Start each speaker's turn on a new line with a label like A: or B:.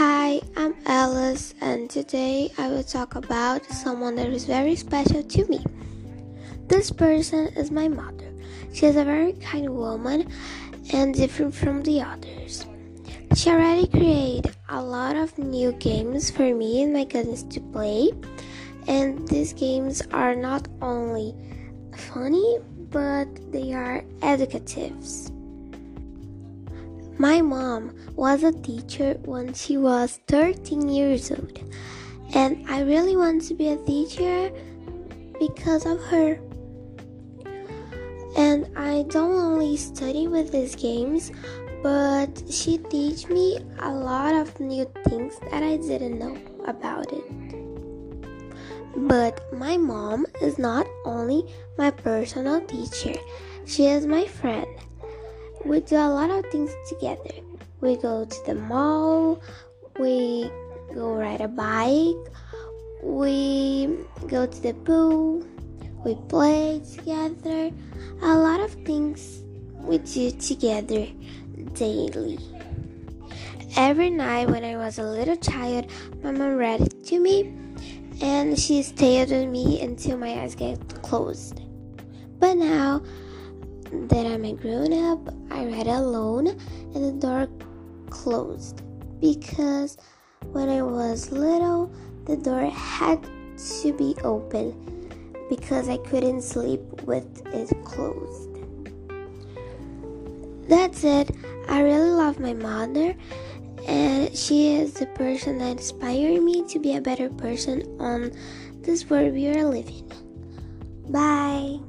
A: I'm Alice, and today I will talk about someone that is very special to me. This person is my mother. She is a very kind woman and different from the others. She already created a lot of new games for me and my cousins to play, and these games are not only funny but they are educatives. My mom was a teacher when she was 13 years old, and I really want to be a teacher because of her. And I don't only study with these games, but she teach me a lot of new things that I didn't know about it. But my mom is not only my personal teacher, she is my friend. We do a lot of things together. We go to the mall, we go ride a bike, we go to the pool, we play together. A lot of things we do together daily. Every night when I was a little child, my mom read it to me and she stayed with me until my eyes get closed. But now that I'm a grown up, I read alone and the door closed because when I was little, the door had to be open because I couldn't sleep with it closed. That's it. I really love my mother, and she is the person that inspired me to be a better person on this world we are living. Bye.